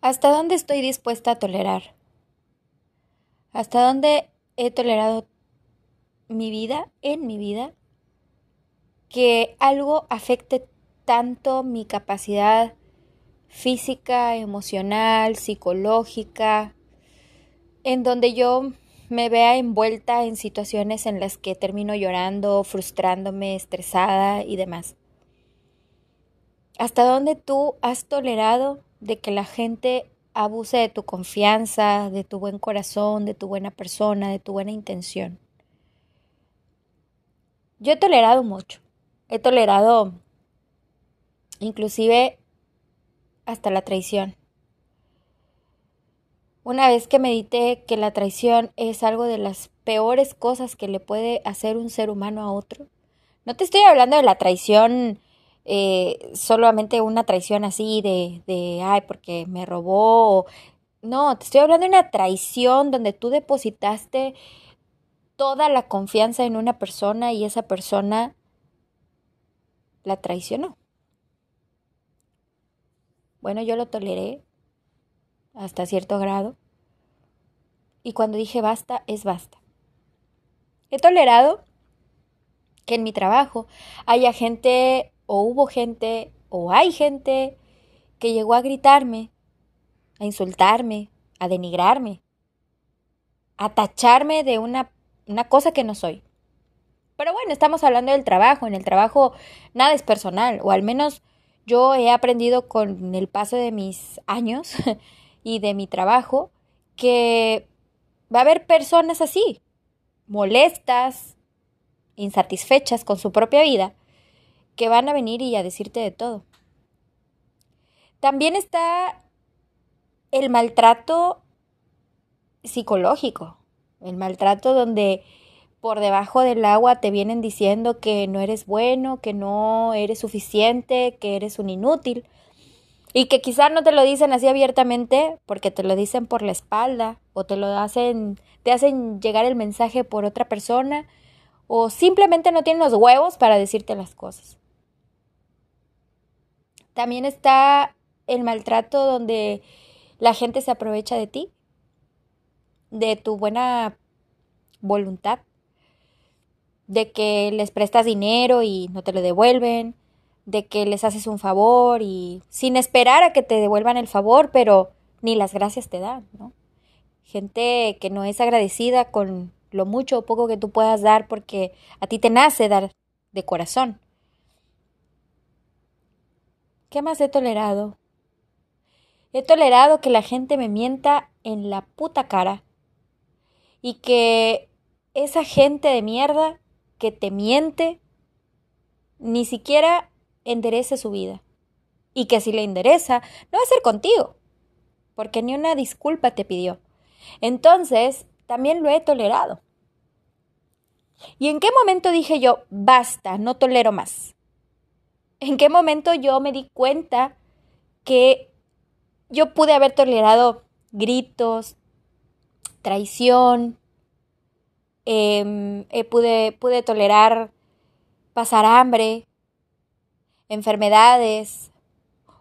¿Hasta dónde estoy dispuesta a tolerar? ¿Hasta dónde he tolerado mi vida, en mi vida, que algo afecte tanto mi capacidad física, emocional, psicológica, en donde yo me vea envuelta en situaciones en las que termino llorando, frustrándome, estresada y demás. ¿Hasta dónde tú has tolerado de que la gente abuse de tu confianza, de tu buen corazón, de tu buena persona, de tu buena intención? Yo he tolerado mucho. He tolerado inclusive hasta la traición. Una vez que medité que la traición es algo de las peores cosas que le puede hacer un ser humano a otro, no te estoy hablando de la traición eh, solamente una traición así de, de, ay, porque me robó. No, te estoy hablando de una traición donde tú depositaste toda la confianza en una persona y esa persona la traicionó. Bueno, yo lo toleré hasta cierto grado. Y cuando dije basta, es basta. He tolerado que en mi trabajo haya gente o hubo gente o hay gente que llegó a gritarme, a insultarme, a denigrarme, a tacharme de una una cosa que no soy. Pero bueno, estamos hablando del trabajo. En el trabajo nada es personal, o al menos yo he aprendido con el paso de mis años y de mi trabajo que va a haber personas así, molestas, insatisfechas con su propia vida, que van a venir y a decirte de todo. También está el maltrato psicológico el maltrato donde por debajo del agua te vienen diciendo que no eres bueno, que no eres suficiente, que eres un inútil. Y que quizás no te lo dicen así abiertamente porque te lo dicen por la espalda o te lo hacen te hacen llegar el mensaje por otra persona o simplemente no tienen los huevos para decirte las cosas. También está el maltrato donde la gente se aprovecha de ti de tu buena voluntad, de que les prestas dinero y no te lo devuelven, de que les haces un favor y sin esperar a que te devuelvan el favor, pero ni las gracias te dan, ¿no? Gente que no es agradecida con lo mucho o poco que tú puedas dar porque a ti te nace dar de corazón. ¿Qué más he tolerado? He tolerado que la gente me mienta en la puta cara y que esa gente de mierda que te miente ni siquiera enderece su vida. Y que si le endereza, no va a ser contigo, porque ni una disculpa te pidió. Entonces, también lo he tolerado. ¿Y en qué momento dije yo, basta, no tolero más? ¿En qué momento yo me di cuenta que yo pude haber tolerado gritos, traición, em, eh, pude, pude tolerar pasar hambre, enfermedades,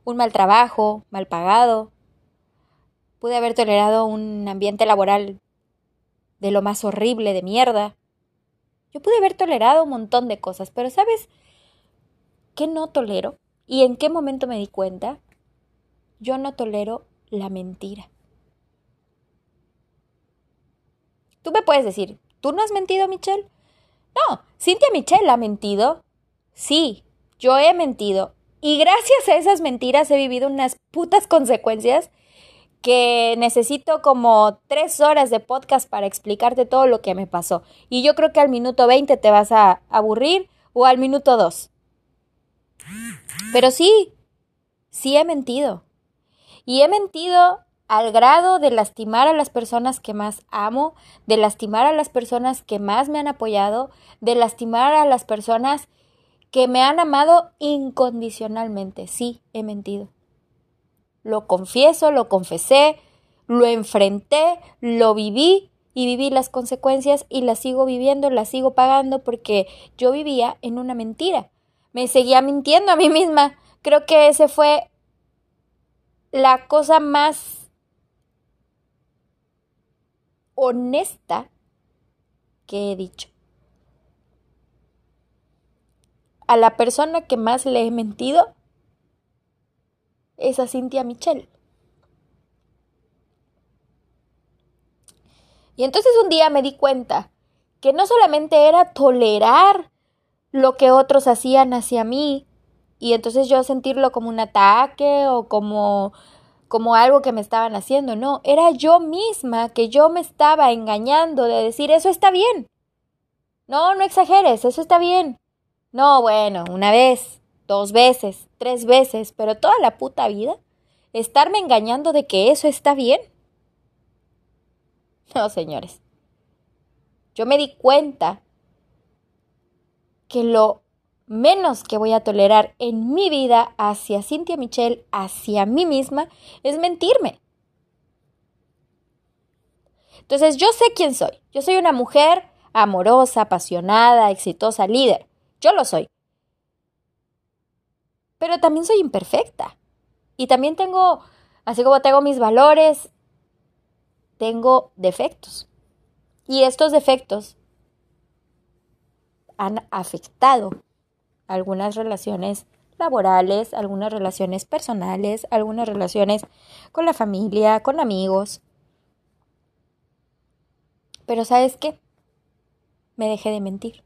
un mal trabajo, mal pagado. Pude haber tolerado un ambiente laboral de lo más horrible, de mierda. Yo pude haber tolerado un montón de cosas, pero ¿sabes qué no tolero? ¿Y en qué momento me di cuenta? Yo no tolero la mentira. Tú me puedes decir, ¿tú no has mentido, Michelle? No, Cintia Michelle ha mentido. Sí, yo he mentido. Y gracias a esas mentiras he vivido unas putas consecuencias que necesito como tres horas de podcast para explicarte todo lo que me pasó. Y yo creo que al minuto 20 te vas a aburrir o al minuto 2. Pero sí, sí he mentido. Y he mentido al grado de lastimar a las personas que más amo, de lastimar a las personas que más me han apoyado, de lastimar a las personas que me han amado incondicionalmente. Sí, he mentido. Lo confieso, lo confesé, lo enfrenté, lo viví y viví las consecuencias y las sigo viviendo, las sigo pagando porque yo vivía en una mentira. Me seguía mintiendo a mí misma. Creo que ese fue la cosa más honesta que he dicho. A la persona que más le he mentido es a Cintia Michelle. Y entonces un día me di cuenta que no solamente era tolerar lo que otros hacían hacia mí y entonces yo sentirlo como un ataque o como como algo que me estaban haciendo, no, era yo misma que yo me estaba engañando de decir, eso está bien. No, no exageres, eso está bien. No, bueno, una vez, dos veces, tres veces, pero toda la puta vida, estarme engañando de que eso está bien. No, señores. Yo me di cuenta que lo menos que voy a tolerar en mi vida hacia Cynthia Michelle, hacia mí misma, es mentirme. Entonces yo sé quién soy. Yo soy una mujer amorosa, apasionada, exitosa, líder. Yo lo soy. Pero también soy imperfecta. Y también tengo, así como tengo mis valores, tengo defectos. Y estos defectos han afectado algunas relaciones laborales, algunas relaciones personales, algunas relaciones con la familia, con amigos. Pero ¿sabes qué? Me dejé de mentir.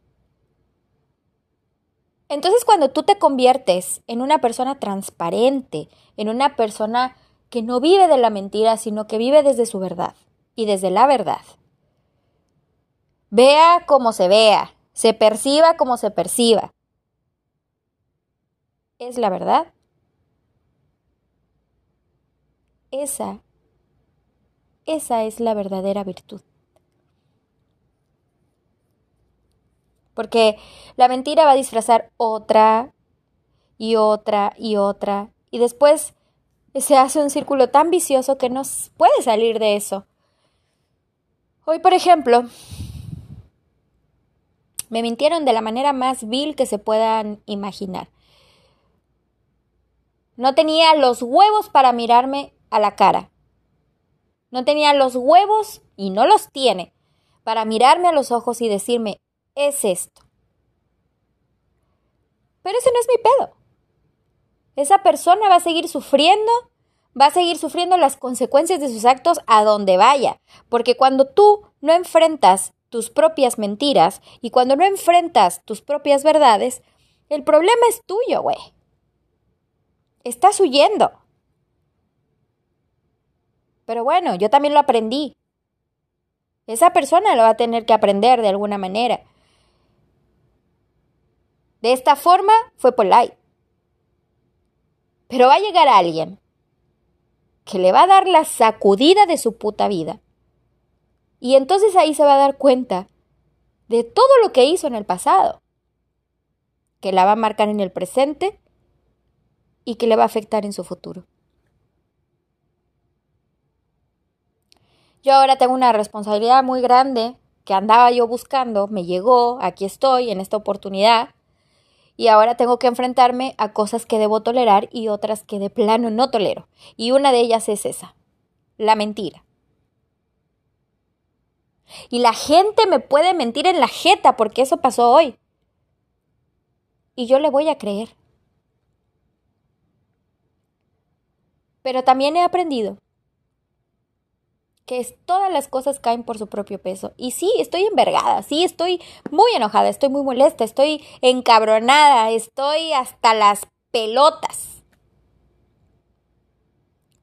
Entonces cuando tú te conviertes en una persona transparente, en una persona que no vive de la mentira, sino que vive desde su verdad y desde la verdad, vea como se vea, se perciba como se perciba, es la verdad. Esa, esa es la verdadera virtud. Porque la mentira va a disfrazar otra y otra y otra. Y después se hace un círculo tan vicioso que no puede salir de eso. Hoy, por ejemplo, me mintieron de la manera más vil que se puedan imaginar. No tenía los huevos para mirarme a la cara. No tenía los huevos, y no los tiene, para mirarme a los ojos y decirme, es esto. Pero ese no es mi pedo. Esa persona va a seguir sufriendo, va a seguir sufriendo las consecuencias de sus actos a donde vaya. Porque cuando tú no enfrentas tus propias mentiras y cuando no enfrentas tus propias verdades, el problema es tuyo, güey. Estás huyendo. Pero bueno, yo también lo aprendí. Esa persona lo va a tener que aprender de alguna manera. De esta forma fue polite. Pero va a llegar alguien que le va a dar la sacudida de su puta vida. Y entonces ahí se va a dar cuenta de todo lo que hizo en el pasado, que la va a marcar en el presente y que le va a afectar en su futuro. Yo ahora tengo una responsabilidad muy grande que andaba yo buscando, me llegó, aquí estoy en esta oportunidad y ahora tengo que enfrentarme a cosas que debo tolerar y otras que de plano no tolero. Y una de ellas es esa, la mentira. Y la gente me puede mentir en la jeta porque eso pasó hoy. Y yo le voy a creer. Pero también he aprendido que todas las cosas caen por su propio peso. Y sí, estoy envergada, sí, estoy muy enojada, estoy muy molesta, estoy encabronada, estoy hasta las pelotas.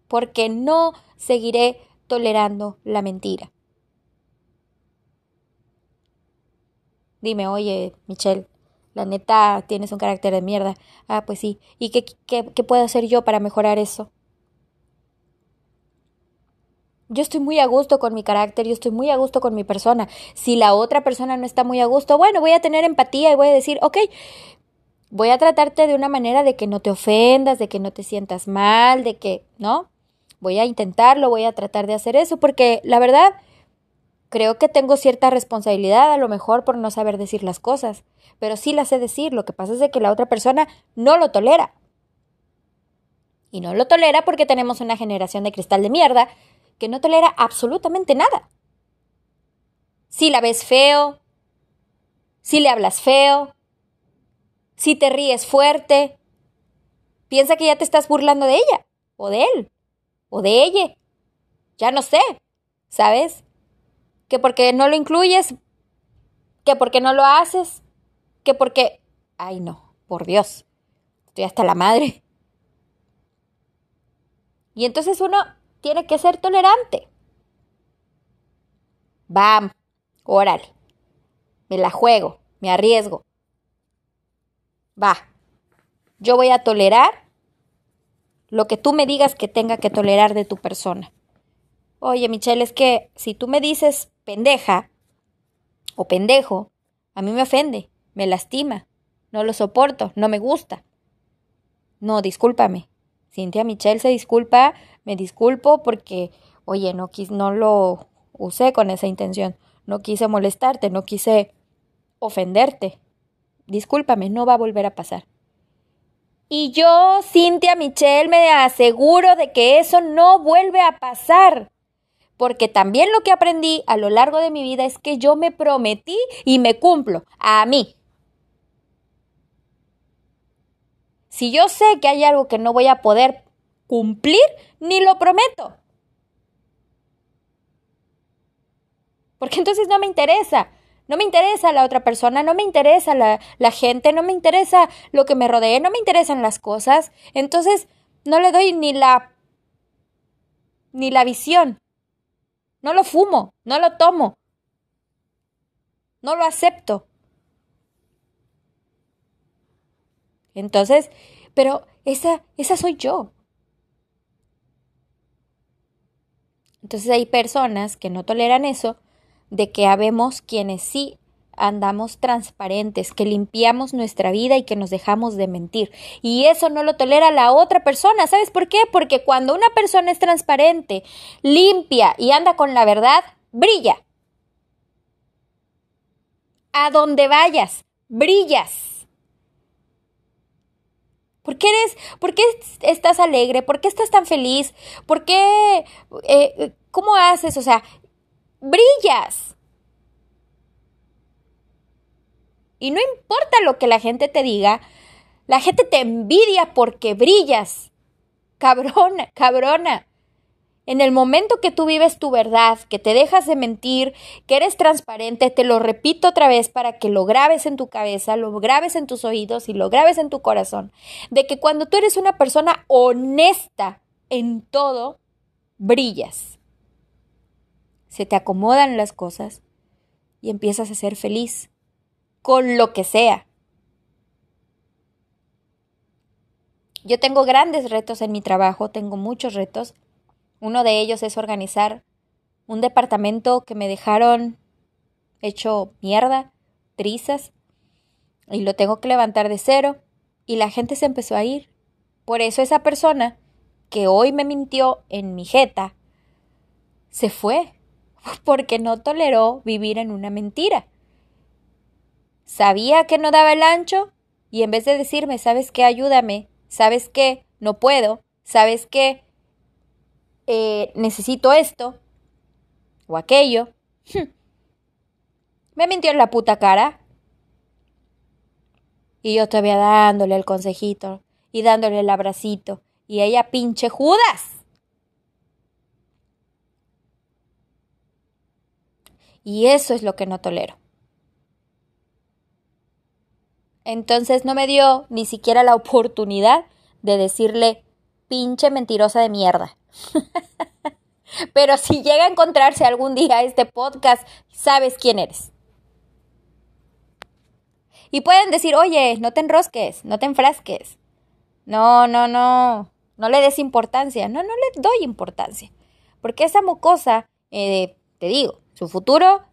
Porque no seguiré tolerando la mentira. Dime, oye, Michelle, la neta tienes un carácter de mierda. Ah, pues sí. ¿Y qué, qué, qué puedo hacer yo para mejorar eso? Yo estoy muy a gusto con mi carácter, yo estoy muy a gusto con mi persona. Si la otra persona no está muy a gusto, bueno, voy a tener empatía y voy a decir, ok, voy a tratarte de una manera de que no te ofendas, de que no te sientas mal, de que, ¿no? Voy a intentarlo, voy a tratar de hacer eso, porque la verdad, creo que tengo cierta responsabilidad a lo mejor por no saber decir las cosas, pero sí las sé decir, lo que pasa es de que la otra persona no lo tolera. Y no lo tolera porque tenemos una generación de cristal de mierda que no tolera absolutamente nada. Si la ves feo, si le hablas feo, si te ríes fuerte, piensa que ya te estás burlando de ella, o de él, o de ella. Ya no sé, ¿sabes? Que porque no lo incluyes, que porque no lo haces, que porque... Ay no, por Dios, estoy hasta la madre. Y entonces uno tiene que ser tolerante. Bam, órale. Me la juego, me arriesgo. Va. Yo voy a tolerar lo que tú me digas que tenga que tolerar de tu persona. Oye, Michelle, es que si tú me dices pendeja o pendejo, a mí me ofende, me lastima, no lo soporto, no me gusta. No, discúlpame. Cintia Michelle se disculpa, me disculpo porque, oye, no, quis, no lo usé con esa intención, no quise molestarte, no quise ofenderte. Discúlpame, no va a volver a pasar. Y yo, Cintia Michelle, me aseguro de que eso no vuelve a pasar. Porque también lo que aprendí a lo largo de mi vida es que yo me prometí y me cumplo a mí. Si yo sé que hay algo que no voy a poder cumplir, ni lo prometo. Porque entonces no me interesa. No me interesa la otra persona, no me interesa la, la, gente, no me interesa lo que me rodee, no me interesan las cosas. Entonces no le doy ni la ni la visión. No lo fumo, no lo tomo. No lo acepto. Entonces, pero esa, esa soy yo. Entonces hay personas que no toleran eso, de que habemos quienes sí andamos transparentes, que limpiamos nuestra vida y que nos dejamos de mentir. Y eso no lo tolera la otra persona. ¿Sabes por qué? Porque cuando una persona es transparente, limpia y anda con la verdad, brilla. A donde vayas, brillas. ¿Por qué eres, por qué estás alegre? ¿Por qué estás tan feliz? ¿Por qué, eh, cómo haces? O sea, brillas. Y no importa lo que la gente te diga, la gente te envidia porque brillas. Cabrona, cabrona. En el momento que tú vives tu verdad, que te dejas de mentir, que eres transparente, te lo repito otra vez para que lo grabes en tu cabeza, lo grabes en tus oídos y lo grabes en tu corazón, de que cuando tú eres una persona honesta en todo, brillas. Se te acomodan las cosas y empiezas a ser feliz con lo que sea. Yo tengo grandes retos en mi trabajo, tengo muchos retos uno de ellos es organizar un departamento que me dejaron hecho mierda, trizas, y lo tengo que levantar de cero, y la gente se empezó a ir. Por eso esa persona que hoy me mintió en mi jeta, se fue, porque no toleró vivir en una mentira. Sabía que no daba el ancho y en vez de decirme, ¿sabes qué? Ayúdame, ¿sabes qué? No puedo, ¿sabes qué? Eh, necesito esto o aquello. Me mintió en la puta cara. Y yo todavía dándole el consejito y dándole el abracito. Y ella pinche Judas. Y eso es lo que no tolero. Entonces no me dio ni siquiera la oportunidad de decirle pinche mentirosa de mierda. Pero si llega a encontrarse algún día este podcast, sabes quién eres. Y pueden decir, oye, no te enrosques, no te enfrasques. No, no, no, no le des importancia. No, no le doy importancia. Porque esa mocosa, eh, te digo, su futuro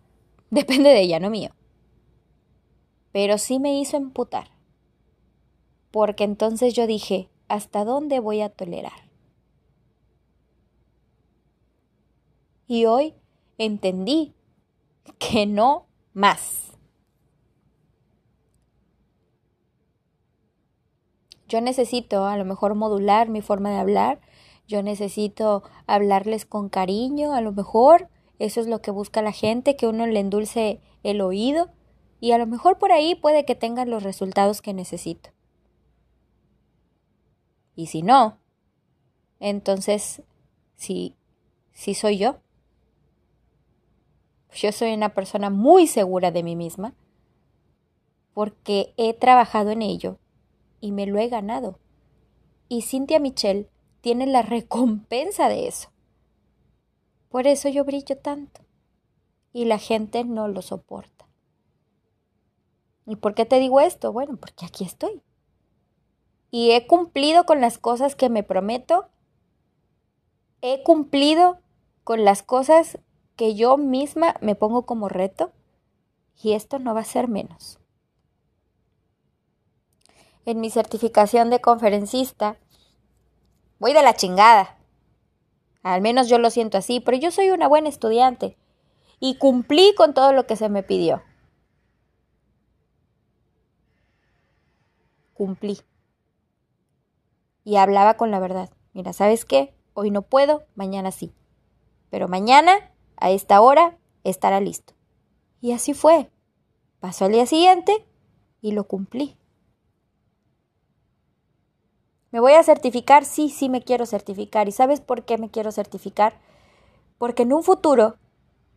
depende de ella, no mío. Pero sí me hizo emputar. Porque entonces yo dije, ¿hasta dónde voy a tolerar? y hoy entendí que no más. Yo necesito a lo mejor modular mi forma de hablar, yo necesito hablarles con cariño, a lo mejor eso es lo que busca la gente, que uno le endulce el oído y a lo mejor por ahí puede que tengan los resultados que necesito. Y si no, entonces, sí, sí soy yo. Yo soy una persona muy segura de mí misma porque he trabajado en ello y me lo he ganado. Y Cynthia Michelle tiene la recompensa de eso. Por eso yo brillo tanto y la gente no lo soporta. ¿Y por qué te digo esto? Bueno, porque aquí estoy. Y he cumplido con las cosas que me prometo. He cumplido con las cosas que yo misma me pongo como reto. Y esto no va a ser menos. En mi certificación de conferencista, voy de la chingada. Al menos yo lo siento así, pero yo soy una buena estudiante y cumplí con todo lo que se me pidió. Cumplí. Y hablaba con la verdad. Mira, ¿sabes qué? Hoy no puedo, mañana sí. Pero mañana, a esta hora, estará listo. Y así fue. Pasó el día siguiente y lo cumplí. ¿Me voy a certificar? Sí, sí me quiero certificar. ¿Y sabes por qué me quiero certificar? Porque en un futuro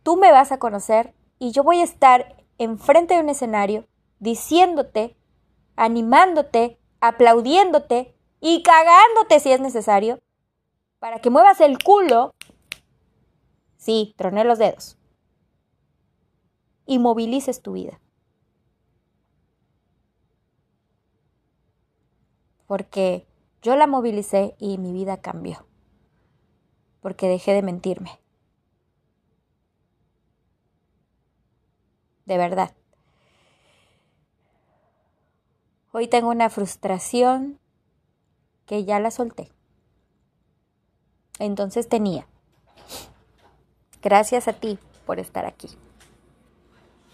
tú me vas a conocer y yo voy a estar enfrente de un escenario diciéndote, animándote, aplaudiéndote y cagándote si es necesario para que muevas el culo. Sí, troné los dedos. Y movilices tu vida. Porque yo la movilicé y mi vida cambió, porque dejé de mentirme. De verdad. Hoy tengo una frustración que ya la solté. Entonces tenía. Gracias a ti por estar aquí.